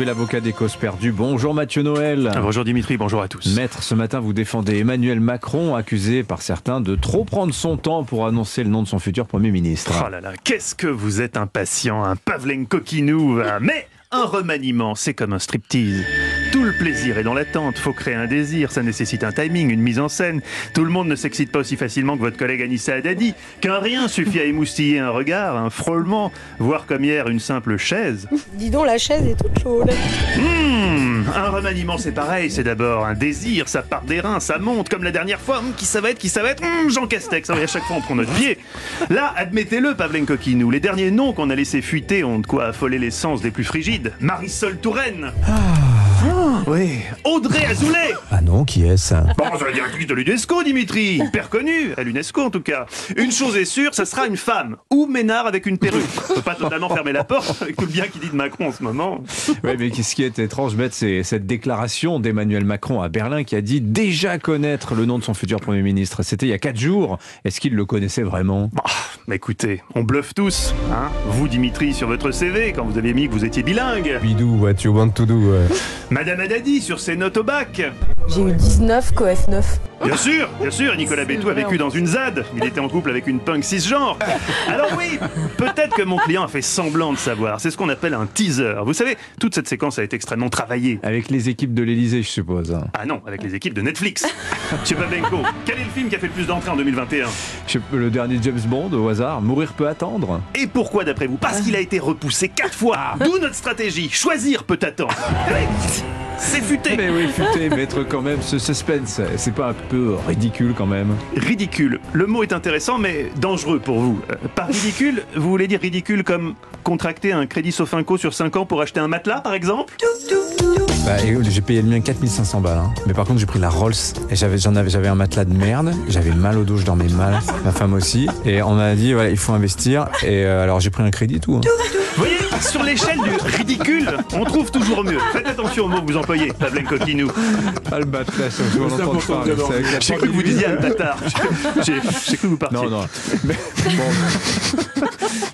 retrouver l'avocat des causes perdues. Bonjour Mathieu Noël. Bonjour Dimitri, bonjour à tous. Maître, ce matin vous défendez Emmanuel Macron, accusé par certains de trop prendre son temps pour annoncer le nom de son futur Premier ministre. Oh là là, qu'est-ce que vous êtes impatient, un Pavlenko Kinou, mais un remaniement, c'est comme un striptease. Tout le plaisir est dans l'attente. Faut créer un désir. Ça nécessite un timing, une mise en scène. Tout le monde ne s'excite pas aussi facilement que votre collègue Anissa Haddadi. Qu'un rien suffit à émoustiller un regard, un frôlement, voire comme hier une simple chaise. Dis donc, la chaise est toute chaude. Mmh, un remaniement, c'est pareil. C'est d'abord un désir. Ça part des reins, ça monte comme la dernière fois. Mmh, qui ça va être Qui ça va être mmh, Jean Castex. à chaque fois, on prend notre pied. Là, admettez-le, Pavlenko Kinou. Les derniers noms qu'on a laissés fuiter ont de quoi affoler les sens des plus frigides. Marisol Touraine. Ah, oui. Audrey Azoulay Ah non, qui est-ce? Bon, c'est la directrice de l'UNESCO, Dimitri. Hyper connue, à l'UNESCO en tout cas. Une chose est sûre, ça sera une femme. Ou Ménard avec une perruque. On peut pas totalement fermer la porte avec tout le bien qu'il dit de Macron en ce moment. Oui, mais ce qui est étrange, Maître, c'est cette déclaration d'Emmanuel Macron à Berlin qui a dit déjà connaître le nom de son futur Premier ministre. C'était il y a quatre jours. Est-ce qu'il le connaissait vraiment? Bah, mais Écoutez, on bluffe tous. Hein vous, Dimitri, sur votre CV, quand vous avez mis que vous étiez bilingue. Bidou, what you want to do Madame Adadi, sur ses notes au bac. J'ai eu 19, coef 9. Bien sûr, bien sûr, Nicolas Bétou a vécu dans une ZAD. Il était en couple avec une punk cisgenre. Alors oui, peut-être que mon client a fait semblant de savoir. C'est ce qu'on appelle un teaser. Vous savez, toute cette séquence a été extrêmement travaillée. Avec les équipes de l'Elysée, je suppose. Ah non, avec les équipes de Netflix. Monsieur Pavlenko, quel est le film qui a fait le plus d'entrées en 2021 Le dernier James Bond, au hasard. Mourir peut attendre. Et pourquoi d'après vous? Parce qu'il a été repoussé quatre fois. Ah. D'où notre stratégie. Choisir peut attendre. C'est futé Mais oui, futé, mettre quand même ce suspense. C'est pas un peu ridicule quand même Ridicule. Le mot est intéressant, mais dangereux pour vous. Euh, par ridicule, vous voulez dire ridicule comme contracter un crédit Sofinco sur 5 ans pour acheter un matelas, par exemple? Bah, j'ai payé le mien 4500 balles. Hein. Mais par contre, j'ai pris la Rolls. Et j'avais, j'en avais, j'avais un matelas de merde. J'avais mal au dos, je dormais mal. Ma femme aussi. Et on m'a dit, voilà, il faut investir. Et euh, alors, j'ai pris un crédit tout. Hein. Vous voyez, sur l'échelle du ridicule, on trouve toujours mieux. Faites attention aux mots que vous employez, Pavlen Coquinou. Ah, le bâtard, J'ai cru que vous disiez le bâtard. J'ai cru que vous partiez. Non, non. Mais, bon.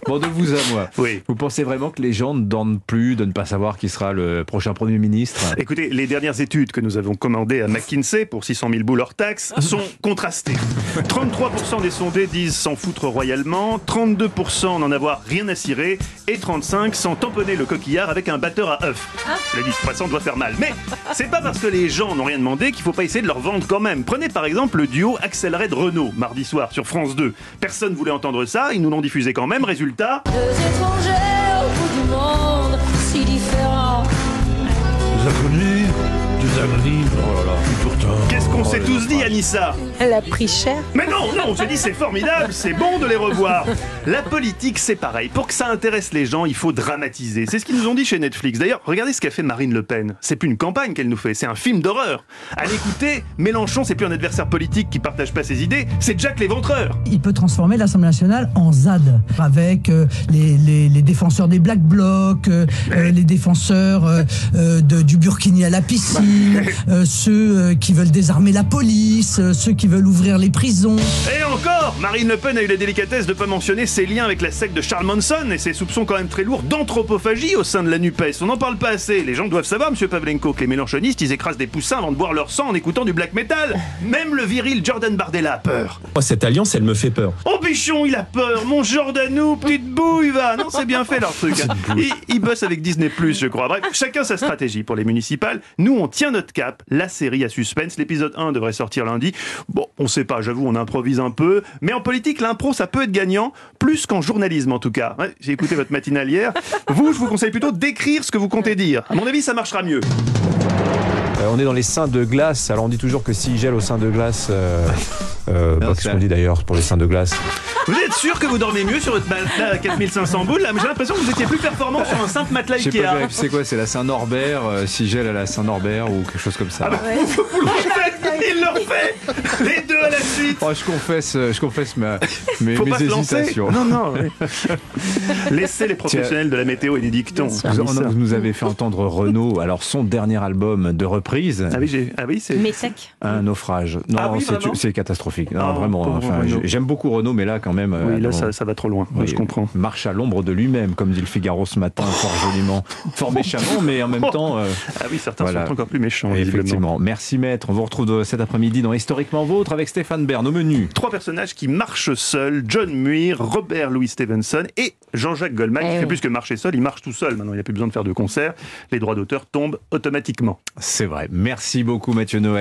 bon, de vous à moi. Oui. Vous pensez vraiment que les gens ne dorment plus de ne pas savoir qui sera le prochain Premier ministre? Écoutez, les dernières études que nous avons commandées à McKinsey pour 600 000 boules hors taxes sont contrastées. 33% des sondés disent s'en foutre royalement, 32% n'en avoir rien à cirer et 35 sans tamponner le coquillard avec un batteur à œufs. La distraction doit faire mal. Mais c'est pas parce que les gens n'ont rien demandé qu'il faut pas essayer de leur vendre quand même. Prenez par exemple le duo Axel Red Renault mardi soir sur France 2. Personne voulait entendre ça, ils nous l'ont diffusé quand même. Résultat. Deux étrangers au bout du monde, si différents. Oh là là, pourtant. Qu'est-ce qu'on s'est tous dit, Anissa Elle a pris cher. Mais non, non, on s'est dit c'est formidable, c'est bon de les revoir. La politique, c'est pareil. Pour que ça intéresse les gens, il faut dramatiser. C'est ce qu'ils nous ont dit chez Netflix. D'ailleurs, regardez ce qu'a fait Marine Le Pen. C'est plus une campagne qu'elle nous fait, c'est un film d'horreur. À l'écouter, Mélenchon, c'est plus un adversaire politique qui partage pas ses idées, c'est Jack l'éventreur. Il peut transformer l'Assemblée nationale en ZAD avec euh, les, les, les, défenseurs des Black Blocs, euh, euh les défenseurs euh, euh, de, du Burkini à la piscine, ceux qui veulent désarmer la police, ceux qui veulent ouvrir les prisons. Et encore, Marine Le Pen a eu la délicatesse de pas mentionner ses liens avec la secte de Charles Manson et ses soupçons quand même très lourds d'anthropophagie au sein de la NUPES. On n'en parle pas assez. Les gens doivent savoir, monsieur Pavlenko, que les mélanchonistes, ils écrasent des poussins avant de boire leur sang en écoutant du black metal. Même le viril Jordan Bardella a peur. Oh, cette alliance, elle me fait peur. Oh, bichon, il a peur. Mon Jordanou, petite bouille, va. Non, c'est bien fait leur truc. Ils, ils bossent avec Disney+, je crois. Bref, chacun sa stratégie pour les municipales. Nous, on tient notre cap. La série à suspense. L'épisode 1 devrait sortir lundi. Bon, on sait pas, j'avoue, on improvise un peu. Mais en politique, l'impro, ça peut être gagnant. Plus qu'en journalisme, en tout cas. J'ai écouté votre matinale hier. Vous, je vous conseille plutôt d'écrire ce que vous comptez dire. À mon avis, ça marchera mieux. Euh, on est dans les seins de glace. Alors on dit toujours que s'il gèle au sein de glace, euh, euh, bah, qu'est-ce qu'on dit d'ailleurs pour les seins de glace Vous êtes sûr que vous dormez mieux sur votre matelas à 4500 boules là? Mais j'ai l'impression que vous étiez plus performant sur un simple matelas Ikea. c'est quoi? C'est la Saint-Norbert, euh, si gèle à la Saint-Norbert ou quelque chose comme ça. Ah bah, vous, vous le refaites Il le refait Les deux à la suite Oh, je confesse, je confesse ma, mes, Faut mes hésitations. Non, non. oui. Laissez les professionnels de la météo et des dictons. Vous, on- vous nous avez fait entendre Renaud, alors son dernier album de reprise, Ah oui, ah oui c'est. Mais sec. un naufrage. Non, Ah oui, c'est catastrophique. Non, Ah, vraiment. enfin. J'aime beaucoup Renault, mais là, quand même. euh, Oui, là, ça, ça va trop loin. Oui, je comprends. Marche à l'ombre de lui-même, comme dit le Figaro ce matin, fort joliment. Fort méchamment, mais en même temps. euh, Ah oui, certains Voilà. sont encore plus méchants, effectivement. Merci, maître. On vous retrouve cet après-midi dans Historiquement Vôtre avec Stéphane Bern au menu. Trois personnages qui marchent seuls, John Muir, Robert Louis Stevenson et Jean-Jacques Goldman, Eh qui fait plus que marcher seul, il marche tout seul. Maintenant, il n'y a plus besoin de faire de concert. Les droits d'auteur tombent automatiquement. C'est Merci beaucoup, Mathieu Noël.